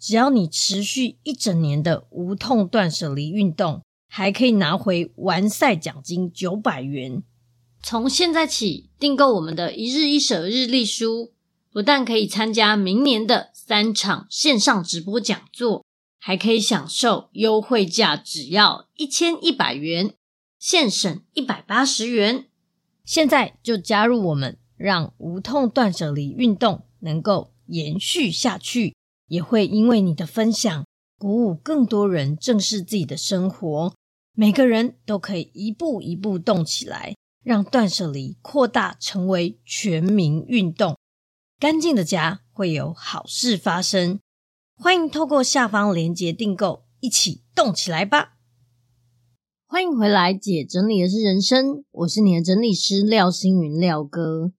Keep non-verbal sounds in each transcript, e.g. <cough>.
只要你持续一整年的无痛断舍离运动，还可以拿回完赛奖金九百元。从现在起订购我们的一日一舍日历书，不但可以参加明年的三场线上直播讲座，还可以享受优惠价，只要一千一百元，现省一百八十元。现在就加入我们，让无痛断舍离运动能够延续下去。也会因为你的分享，鼓舞更多人正视自己的生活。每个人都可以一步一步动起来，让断舍离扩大成为全民运动。干净的家会有好事发生。欢迎透过下方链接订购，一起动起来吧！欢迎回来，姐整理的是人生，我是你的整理师廖星云廖哥。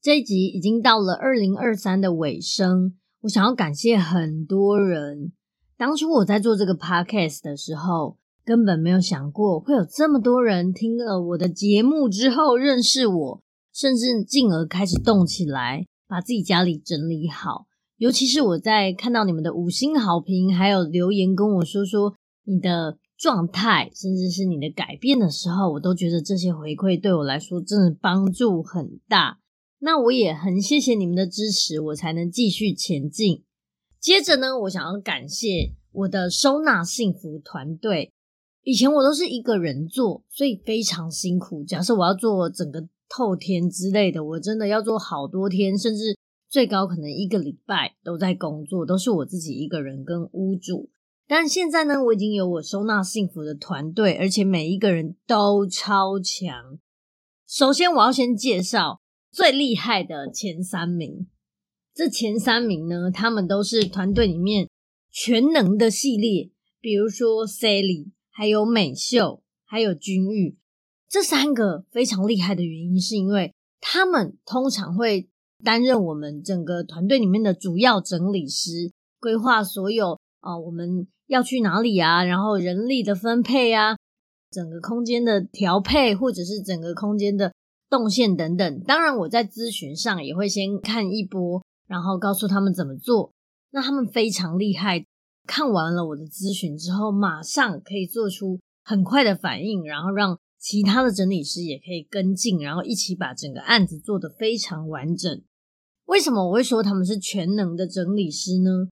这一集已经到了二零二三的尾声。我想要感谢很多人。当初我在做这个 podcast 的时候，根本没有想过会有这么多人听了我的节目之后认识我，甚至进而开始动起来，把自己家里整理好。尤其是我在看到你们的五星好评，还有留言跟我说说你的状态，甚至是你的改变的时候，我都觉得这些回馈对我来说真的帮助很大。那我也很谢谢你们的支持，我才能继续前进。接着呢，我想要感谢我的收纳幸福团队。以前我都是一个人做，所以非常辛苦。假设我要做整个透天之类的，我真的要做好多天，甚至最高可能一个礼拜都在工作，都是我自己一个人跟屋主。但现在呢，我已经有我收纳幸福的团队，而且每一个人都超强。首先，我要先介绍。最厉害的前三名，这前三名呢，他们都是团队里面全能的系列，比如说 Sally，还有美秀，还有君玉，这三个非常厉害的原因，是因为他们通常会担任我们整个团队里面的主要整理师，规划所有啊、我们要去哪里啊，然后人力的分配啊，整个空间的调配，或者是整个空间的。动线等等，当然我在咨询上也会先看一波，然后告诉他们怎么做。那他们非常厉害，看完了我的咨询之后，马上可以做出很快的反应，然后让其他的整理师也可以跟进，然后一起把整个案子做得非常完整。为什么我会说他们是全能的整理师呢？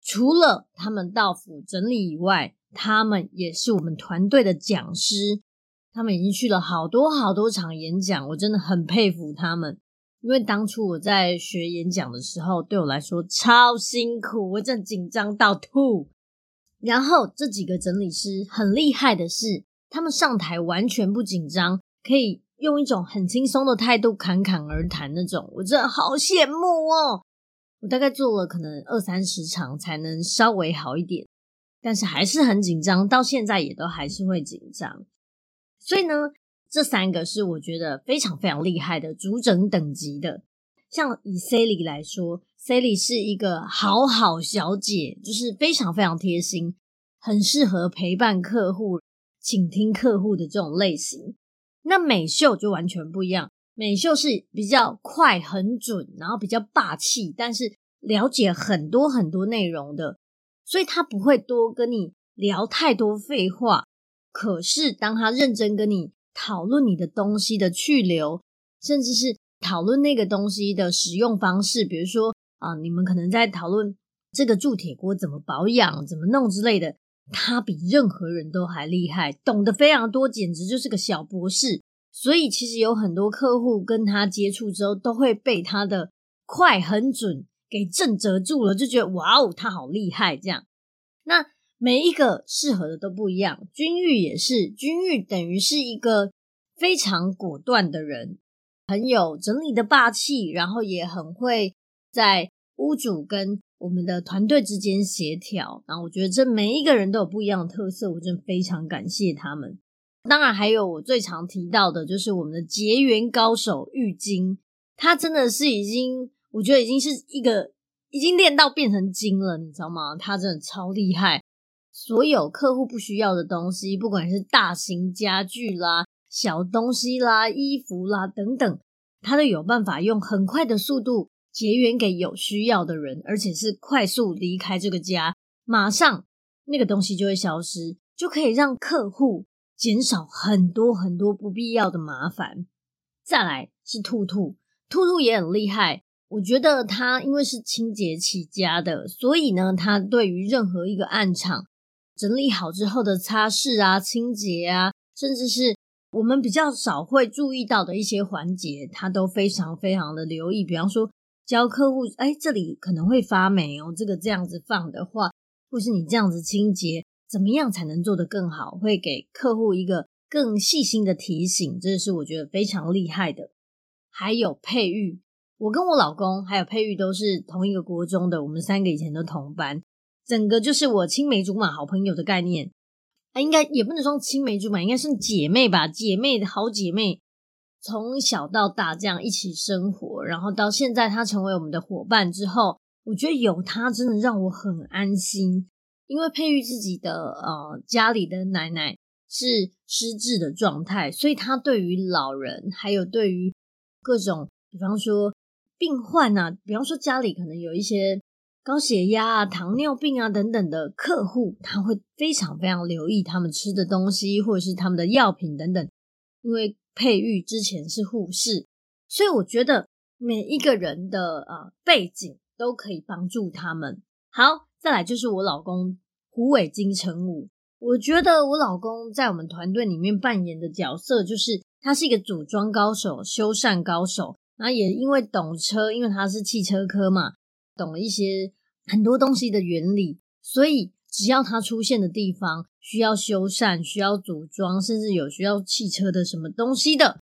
除了他们到府整理以外，他们也是我们团队的讲师。他们已经去了好多好多场演讲，我真的很佩服他们。因为当初我在学演讲的时候，对我来说超辛苦，我真的紧张到吐。然后这几个整理师很厉害的是，他们上台完全不紧张，可以用一种很轻松的态度侃侃而谈那种，我真的好羡慕哦。我大概做了可能二三十场才能稍微好一点，但是还是很紧张，到现在也都还是会紧张。所以呢，这三个是我觉得非常非常厉害的主诊等级的。像以 Sally 来说，Sally 是一个好好小姐，就是非常非常贴心，很适合陪伴客户、倾听客户的这种类型。那美秀就完全不一样，美秀是比较快、很准，然后比较霸气，但是了解很多很多内容的，所以他不会多跟你聊太多废话。可是当他认真跟你讨论你的东西的去留，甚至是讨论那个东西的使用方式，比如说啊，你们可能在讨论这个铸铁锅怎么保养、怎么弄之类的。他比任何人都还厉害，懂得非常多，简直就是个小博士。所以其实有很多客户跟他接触之后，都会被他的快、很准给震慑住了，就觉得哇哦，他好厉害这样。那每一个适合的都不一样，君玉也是，君玉等于是一个非常果断的人，很有整理的霸气，然后也很会在屋主跟我们的团队之间协调，然后我觉得这每一个人都有不一样的特色，我真的非常感谢他们。当然，还有我最常提到的，就是我们的结缘高手玉晶，他真的是已经，我觉得已经是一个已经练到变成精了，你知道吗？他真的超厉害，所有客户不需要的东西，不管是大型家具啦、小东西啦、衣服啦等等，他都有办法用很快的速度。结缘给有需要的人，而且是快速离开这个家，马上那个东西就会消失，就可以让客户减少很多很多不必要的麻烦。再来是兔兔，兔兔也很厉害，我觉得他因为是清洁起家的，所以呢，他对于任何一个暗场整理好之后的擦拭啊、清洁啊，甚至是我们比较少会注意到的一些环节，他都非常非常的留意，比方说。教客户，哎，这里可能会发霉哦。这个这样子放的话，或是你这样子清洁，怎么样才能做得更好？会给客户一个更细心的提醒，这是我觉得非常厉害的。还有佩玉，我跟我老公还有佩玉都是同一个国中的，我们三个以前都同班，整个就是我青梅竹马好朋友的概念。啊，应该也不能说青梅竹马，应该是姐妹吧，姐妹的好姐妹。从小到大这样一起生活，然后到现在她成为我们的伙伴之后，我觉得有她真的让我很安心。因为佩玉自己的呃家里的奶奶是失智的状态，所以她对于老人还有对于各种，比方说病患啊，比方说家里可能有一些高血压啊、糖尿病啊等等的客户，他会非常非常留意他们吃的东西或者是他们的药品等等，因为。佩玉之前是护士，所以我觉得每一个人的呃背景都可以帮助他们。好，再来就是我老公虎尾金城武，我觉得我老公在我们团队里面扮演的角色就是他是一个组装高手、修缮高手，然后也因为懂车，因为他是汽车科嘛，懂一些很多东西的原理，所以。只要它出现的地方需要修缮、需要组装，甚至有需要汽车的什么东西的，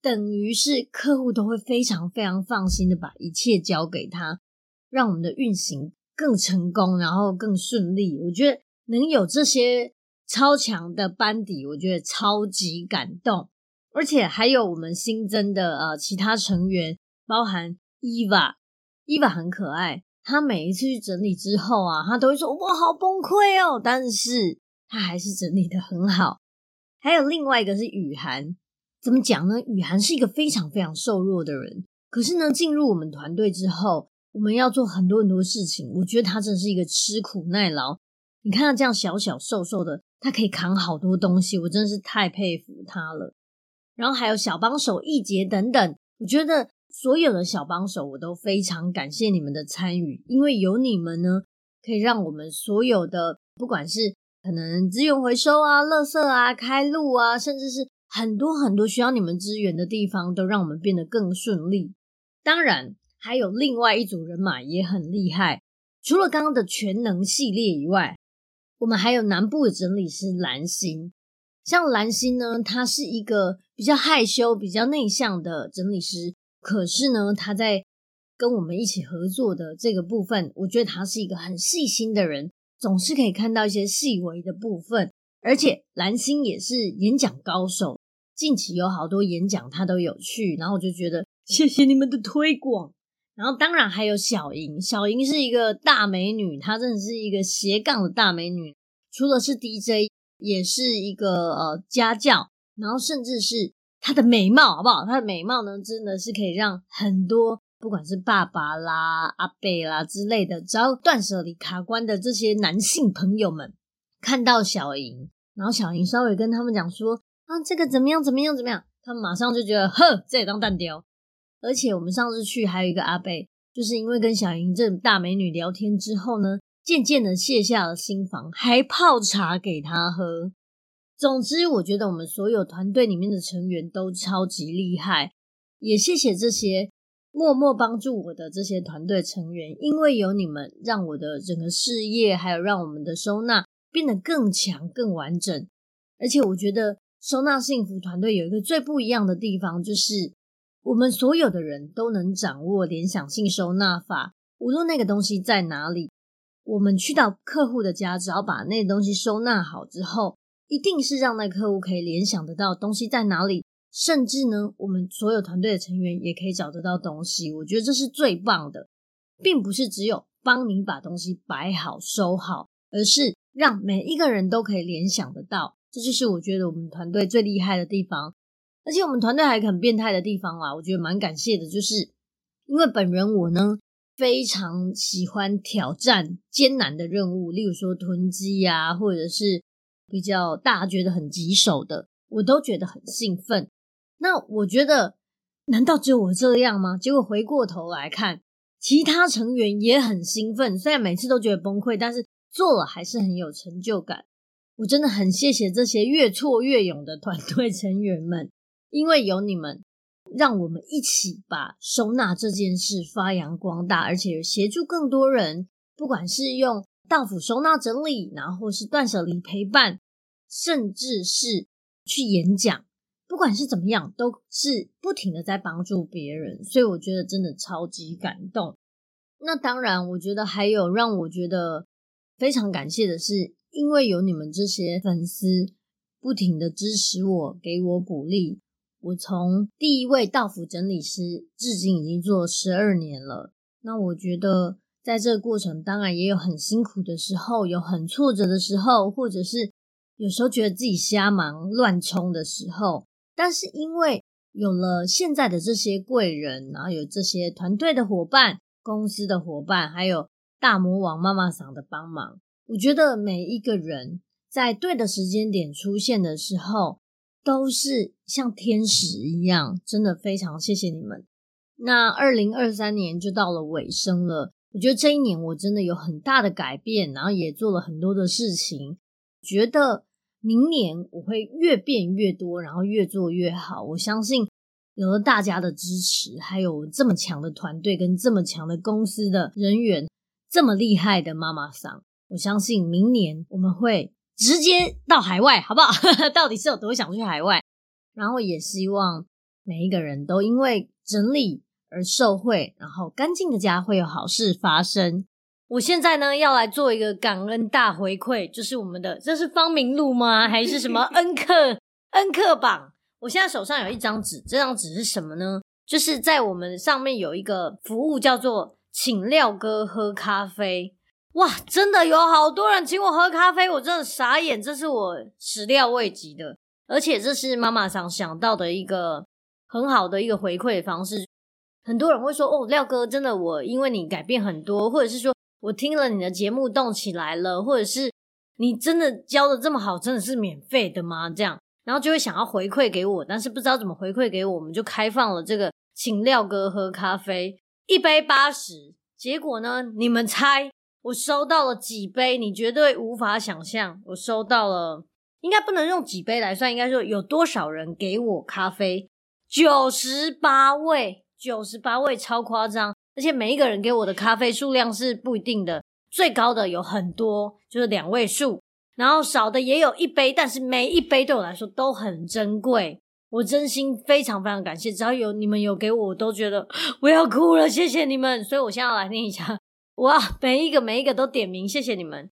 等于是客户都会非常非常放心的把一切交给他，让我们的运行更成功，然后更顺利。我觉得能有这些超强的班底，我觉得超级感动。而且还有我们新增的呃其他成员，包含伊娃，伊娃很可爱。他每一次去整理之后啊，他都会说：“我好崩溃哦。”但是他还是整理得很好。还有另外一个是雨涵，怎么讲呢？雨涵是一个非常非常瘦弱的人，可是呢，进入我们团队之后，我们要做很多很多事情。我觉得他真的是一个吃苦耐劳。你看他这样小小瘦瘦的，他可以扛好多东西，我真的是太佩服他了。然后还有小帮手易杰等等，我觉得。所有的小帮手，我都非常感谢你们的参与，因为有你们呢，可以让我们所有的，不管是可能资源回收啊、垃圾啊、开路啊，甚至是很多很多需要你们支援的地方，都让我们变得更顺利。当然，还有另外一组人马也很厉害，除了刚刚的全能系列以外，我们还有南部的整理师蓝心。像蓝心呢，他是一个。比较害羞、比较内向的整理师，可是呢，他在跟我们一起合作的这个部分，我觉得他是一个很细心的人，总是可以看到一些细微的部分。而且蓝星也是演讲高手，近期有好多演讲他都有去，然后我就觉得谢谢你们的推广。然后当然还有小莹，小莹是一个大美女，她真的是一个斜杠的大美女。除了是 DJ，也是一个呃家教，然后甚至是她的美貌，好不好？她的美貌呢，真的是可以让很多不管是爸爸啦、阿贝啦之类的，只要断舍离卡关的这些男性朋友们，看到小莹，然后小莹稍微跟他们讲说啊，这个怎么样？怎么样？怎么样？他们马上就觉得，呵，这也当蛋雕。而且我们上次去还有一个阿贝，就是因为跟小莹这大美女聊天之后呢，渐渐的卸下了心防，还泡茶给她喝。总之，我觉得我们所有团队里面的成员都超级厉害，也谢谢这些默默帮助我的这些团队成员，因为有你们，让我的整个事业还有让我们的收纳变得更强、更完整。而且，我觉得收纳幸福团队有一个最不一样的地方，就是。我们所有的人都能掌握联想性收纳法，无论那个东西在哪里，我们去到客户的家，只要把那东西收纳好之后，一定是让那客户可以联想得到东西在哪里，甚至呢，我们所有团队的成员也可以找得到东西。我觉得这是最棒的，并不是只有帮你把东西摆好收好，而是让每一个人都可以联想得到。这就是我觉得我们团队最厉害的地方。而且我们团队还很变态的地方啦，我觉得蛮感谢的，就是因为本人我呢非常喜欢挑战艰难的任务，例如说囤积啊，或者是比较大家觉得很棘手的，我都觉得很兴奋。那我觉得，难道只有我这样吗？结果回过头来看，其他成员也很兴奋，虽然每次都觉得崩溃，但是做了还是很有成就感。我真的很谢谢这些越挫越勇的团队成员们。因为有你们，让我们一起把收纳这件事发扬光大，而且协助更多人，不管是用到府收纳整理，然后是断舍离陪伴，甚至是去演讲，不管是怎么样，都是不停的在帮助别人，所以我觉得真的超级感动。那当然，我觉得还有让我觉得非常感谢的是，因为有你们这些粉丝不停的支持我，给我鼓励。我从第一位道府整理师，至今已经做十二年了。那我觉得，在这个过程，当然也有很辛苦的时候，有很挫折的时候，或者是有时候觉得自己瞎忙乱冲的时候。但是因为有了现在的这些贵人，然后有这些团队的伙伴、公司的伙伴，还有大魔王妈妈桑的帮忙，我觉得每一个人在对的时间点出现的时候，都是像天使一样，真的非常谢谢你们。那二零二三年就到了尾声了，我觉得这一年我真的有很大的改变，然后也做了很多的事情。觉得明年我会越变越多，然后越做越好。我相信有了大家的支持，还有这么强的团队跟这么强的公司的人员，这么厉害的妈妈桑，我相信明年我们会。直接到海外，好不好？<laughs> 到底是有多想去海外？然后也希望每一个人都因为整理而受惠，然后干净的家会有好事发生。我现在呢要来做一个感恩大回馈，就是我们的，这是方明路吗？还是什么 <laughs> 恩客恩客榜？我现在手上有一张纸，这张纸是什么呢？就是在我们上面有一个服务叫做请廖哥喝咖啡。哇，真的有好多人请我喝咖啡，我真的傻眼，这是我始料未及的，而且这是妈妈想想到的一个很好的一个回馈方式。很多人会说：“哦，廖哥，真的我因为你改变很多，或者是说我听了你的节目动起来了，或者是你真的教的这么好，真的是免费的吗？”这样，然后就会想要回馈给我，但是不知道怎么回馈给我，我们就开放了这个请廖哥喝咖啡，一杯八十，结果呢，你们猜？我收到了几杯，你绝对无法想象。我收到了，应该不能用几杯来算，应该说有多少人给我咖啡？九十八位，九十八位，超夸张！而且每一个人给我的咖啡数量是不一定的，最高的有很多，就是两位数，然后少的也有一杯，但是每一杯对我来说都很珍贵。我真心非常非常感谢，只要有你们有给我，我都觉得我要哭了，谢谢你们。所以我现在要来念一下，我要每一个每一个都点名，谢谢你们。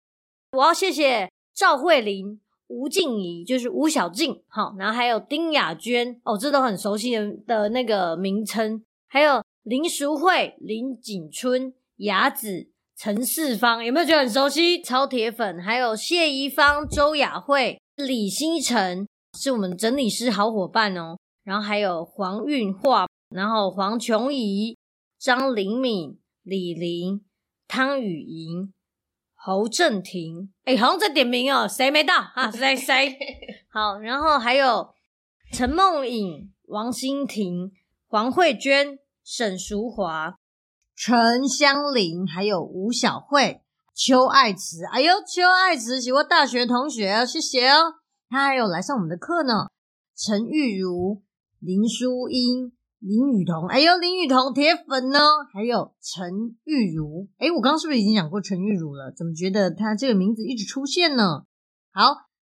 我要谢谢赵慧玲、吴静怡，就是吴小静，好，然后还有丁雅娟，哦，这都很熟悉的的那个名称，还有林淑慧、林景春、雅子、陈世芳，有没有觉得很熟悉？超铁粉，还有谢宜芳、周雅慧、李星辰。是我们整理师好伙伴哦，然后还有黄韵化，然后黄琼怡、张玲敏、李玲、汤雨莹、侯正廷，哎，好像在点名哦，谁没到啊？谁谁？<laughs> 好，然后还有陈梦颖、王欣婷、黄慧娟、沈淑华、陈香玲，还有吴小慧、邱爱慈。哎呦，邱爱慈是我大学同学，谢谢哦。他还有来上我们的课呢，陈玉如、林淑英、林雨桐，哎呦，林雨桐铁粉呢，还有陈玉如，哎，我刚刚是不是已经讲过陈玉如了？怎么觉得他这个名字一直出现呢？好，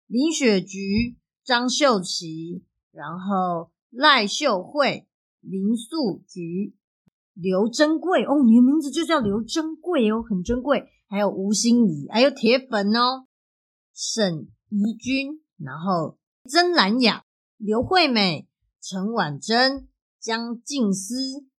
林雪菊、张秀琪，然后赖秀慧、林素菊、刘珍贵，哦，你的名字就叫刘珍贵哦，很珍贵。还有吴心怡，还有铁粉哦，沈怡君。然后曾兰雅、刘惠美、陈婉珍、江静思，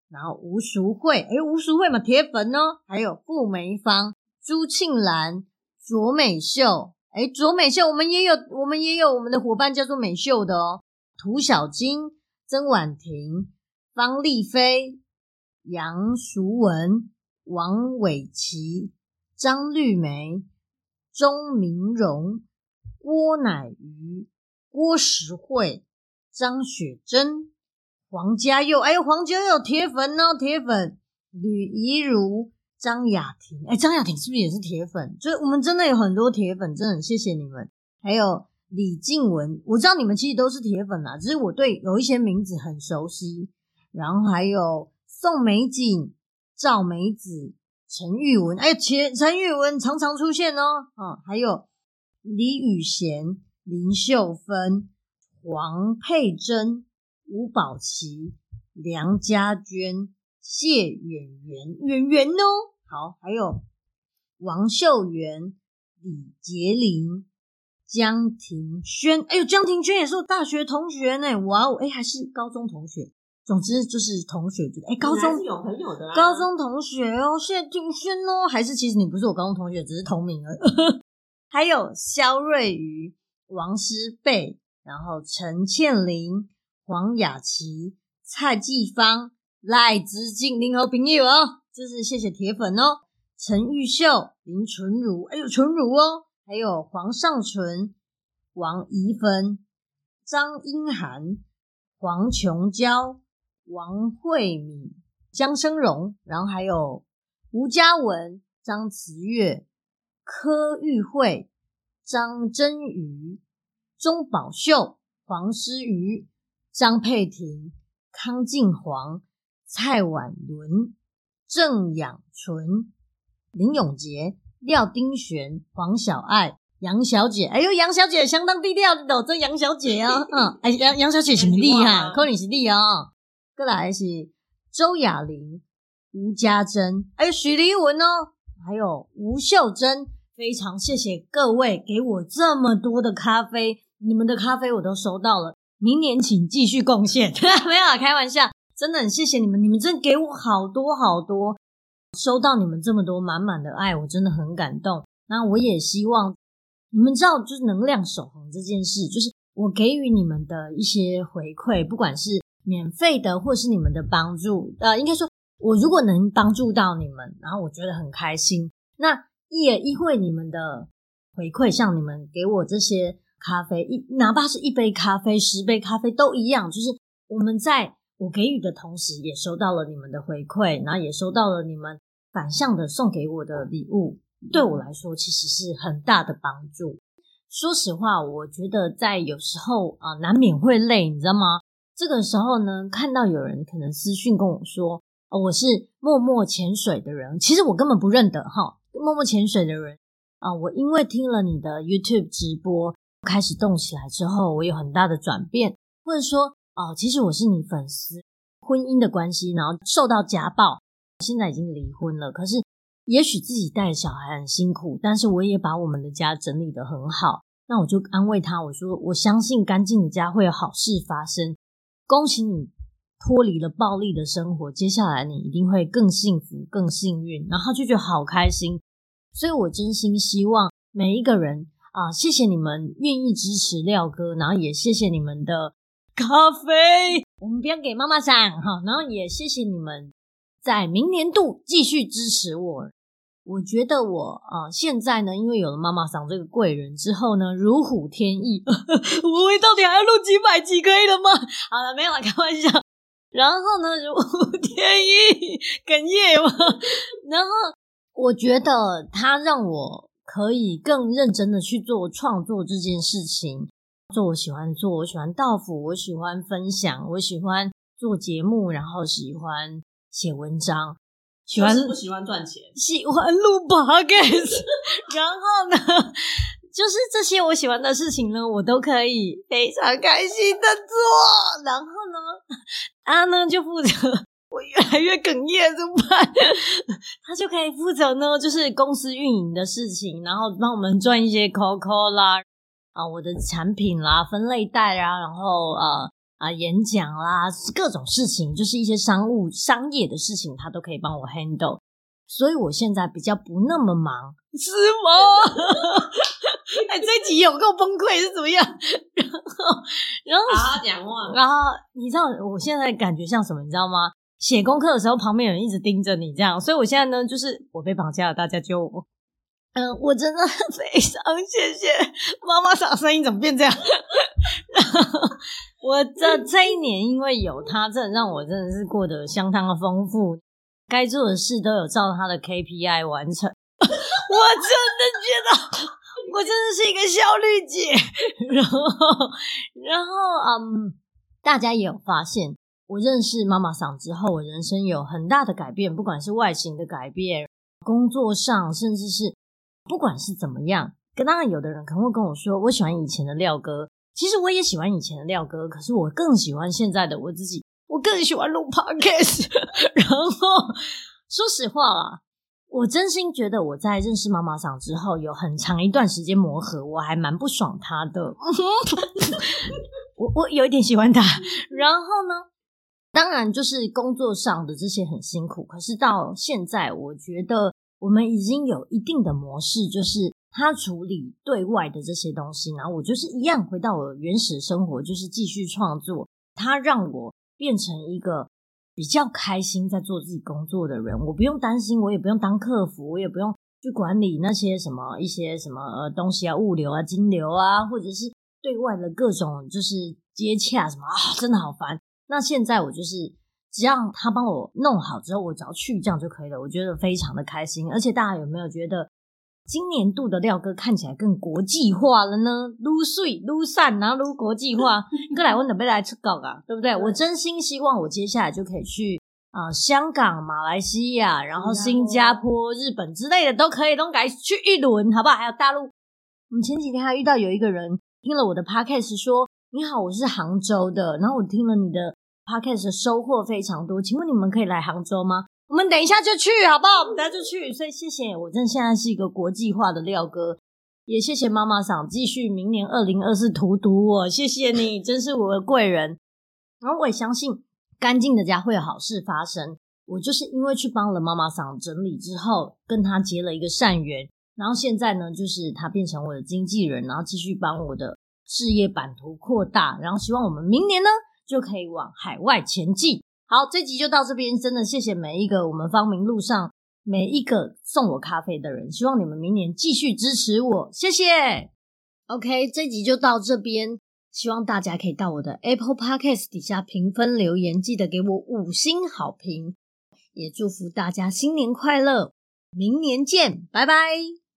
然后吴淑慧，诶吴淑慧嘛，铁粉哦。还有傅梅芳、朱庆兰、卓美秀，诶卓美秀，我们也有，我们也有我们的伙伴叫做美秀的哦。涂小金、曾婉婷、方丽菲、杨淑文、王伟琪、张绿梅、钟明荣。郭乃瑜、郭实惠、张雪珍、黄家佑，哎呦，黄家佑铁粉哦，铁粉。吕怡如、张雅婷，哎，张雅婷是不是也是铁粉？就我们真的有很多铁粉，真的很谢谢你们。还有李静文，我知道你们其实都是铁粉啦，只是我对有一些名字很熟悉。然后还有宋美景、赵美子、陈玉文，哎，陈陈玉文常常出现哦，啊、还有。李雨贤、林秀芬、黄佩珍、吴宝琪、梁家娟、谢远媛、媛媛哦，好，还有王秀媛、李杰林、江庭轩，哎呦，江庭轩也是我大学同学呢，哇哦，哎，还是高中同学，总之就是同学，哎，高中是有朋友的，高中同学哦，谢庭轩哦，还是其实你不是我高中同学，只是同名而已。<laughs> 还有肖瑞瑜、王诗蓓，然后陈倩玲、黄雅琪、蔡继芳、赖之静，您好朋友哦，就是谢谢铁粉哦。陈玉秀、林纯如，哎呦纯如哦，还有黄尚纯、王怡芬、张英涵、黄琼娇、王慧敏、江生荣，然后还有吴嘉文、张慈月。柯玉慧、张真瑜、钟宝秀、黄诗瑜、张佩婷、康静煌、蔡婉伦、郑养纯、林永杰、廖丁璇、黄小爱、杨小姐。哎呦，杨小姐相当低调的，这杨小姐啊，<laughs> 嗯，哎，杨杨小姐什么厉害？扣你是厉害啊。过来是周雅玲、吴家珍，还有，许丽文哦，还有吴秀珍。非常谢谢各位给我这么多的咖啡，你们的咖啡我都收到了。明年请继续贡献，<laughs> 没有啊，开玩笑，真的很谢谢你们，你们真给我好多好多，收到你们这么多满满的爱，我真的很感动。那我也希望你们知道，就是能量守恒这件事，就是我给予你们的一些回馈，不管是免费的或是你们的帮助，呃，应该说我如果能帮助到你们，然后我觉得很开心。那。也因为你们的回馈，像你们给我这些咖啡，一哪怕是一杯咖啡、十杯咖啡都一样，就是我们在我给予的同时，也收到了你们的回馈，然后也收到了你们反向的送给我的礼物，对我来说其实是很大的帮助。说实话，我觉得在有时候啊，难免会累，你知道吗？这个时候呢，看到有人可能私讯跟我说，哦，我是默默潜水的人，其实我根本不认得哈。默默潜水的人啊，我因为听了你的 YouTube 直播开始动起来之后，我有很大的转变，或者说哦，其实我是你粉丝，婚姻的关系，然后受到家暴，现在已经离婚了。可是也许自己带小孩很辛苦，但是我也把我们的家整理得很好。那我就安慰他，我说我相信干净的家会有好事发生。恭喜你脱离了暴力的生活，接下来你一定会更幸福、更幸运。然后就觉得好开心，所以我真心希望每一个人啊，谢谢你们愿意支持廖哥，然后也谢谢你们的。咖啡，我们不要给妈妈桑哈，然后也谢谢你们在明年度继续支持我。我觉得我啊、现在呢，因为有了妈妈桑这个贵人之后呢，如虎添翼。<laughs> 我们到底还要录几百集可以了吗？好了，没有了，开玩笑。然后呢，如虎添翼，哽咽嘛。然后我觉得他让我可以更认真的去做创作这件事情。做我喜欢做，我喜欢道府，我喜欢分享，我喜欢做节目，然后喜欢写文章，喜欢不喜欢赚钱，喜欢录 podcast，<laughs> 然后呢，就是这些我喜欢的事情呢，我都可以非常开心的做。然后呢，他呢就负责我越来越哽咽怎么办？<laughs> 他就可以负责呢，就是公司运营的事情，然后帮我们赚一些 COCO 啦。啊，我的产品啦，分类袋啊，然后呃啊，演讲啦，各种事情，就是一些商务、商业的事情，他都可以帮我 handle。所以我现在比较不那么忙，是吗？<laughs> 哎、欸，这集有够崩溃是怎么样？<laughs> 然后，然后好好讲话。然后你知道我现在感觉像什么？你知道吗？写功课的时候，旁边有人一直盯着你，这样。所以我现在呢，就是我被绑架了，大家救我。嗯，我真的非常谢谢妈妈桑，声音怎么变这样？<laughs> 然后我这这一年因为有他，真的让我真的是过得相当的丰富，该做的事都有照他的 KPI 完成。<laughs> 我真的觉得我真的是一个效率姐。<laughs> 然后，然后嗯，大家也有发现，我认识妈妈桑之后，我人生有很大的改变，不管是外形的改变，工作上，甚至是。不管是怎么样，跟当然有的人可能会跟我说，我喜欢以前的廖哥。其实我也喜欢以前的廖哥，可是我更喜欢现在的我自己。我更喜欢录 podcast。<laughs> 然后说实话啦，我真心觉得我在认识妈妈桑之后，有很长一段时间磨合，我还蛮不爽他的。<laughs> 我我有一点喜欢他。然后呢，当然就是工作上的这些很辛苦，可是到现在，我觉得。我们已经有一定的模式，就是他处理对外的这些东西，然后我就是一样回到我原始生活，就是继续创作。他让我变成一个比较开心在做自己工作的人，我不用担心，我也不用当客服，我也不用去管理那些什么一些什么呃东西啊，物流啊、金流啊，或者是对外的各种就是接洽什么啊，真的好烦。那现在我就是。只要他帮我弄好之后，我只要去这样就可以了。我觉得非常的开心，而且大家有没有觉得今年度的廖哥看起来更国际化了呢？撸碎撸散，然后撸国际化。过来，我准备来出稿啊，对不对？我真心希望我接下来就可以去啊、呃，香港、马来西亚，然后新加坡、日本之类的都可以，都改去一轮，好不好？还有大陆，我们前几天还遇到有一个人听了我的 podcast 说：“你好，我是杭州的。”然后我听了你的。Podcast 收获非常多，请问你们可以来杭州吗？我们等一下就去，好不好？我们等一下就去。所以谢谢，我真的现在是一个国际化的廖哥，也谢谢妈妈桑继续明年二零二四荼毒我，谢谢你，<laughs> 真是我的贵人。然后我也相信干净的家会有好事发生。我就是因为去帮了妈妈桑整理之后，跟他结了一个善缘，然后现在呢，就是他变成我的经纪人，然后继续帮我的事业版图扩大，然后希望我们明年呢。就可以往海外前进。好，这集就到这边，真的谢谢每一个我们芳名路上每一个送我咖啡的人，希望你们明年继续支持我，谢谢。OK，这集就到这边，希望大家可以到我的 Apple Podcast 底下评分留言，记得给我五星好评，也祝福大家新年快乐，明年见，拜拜。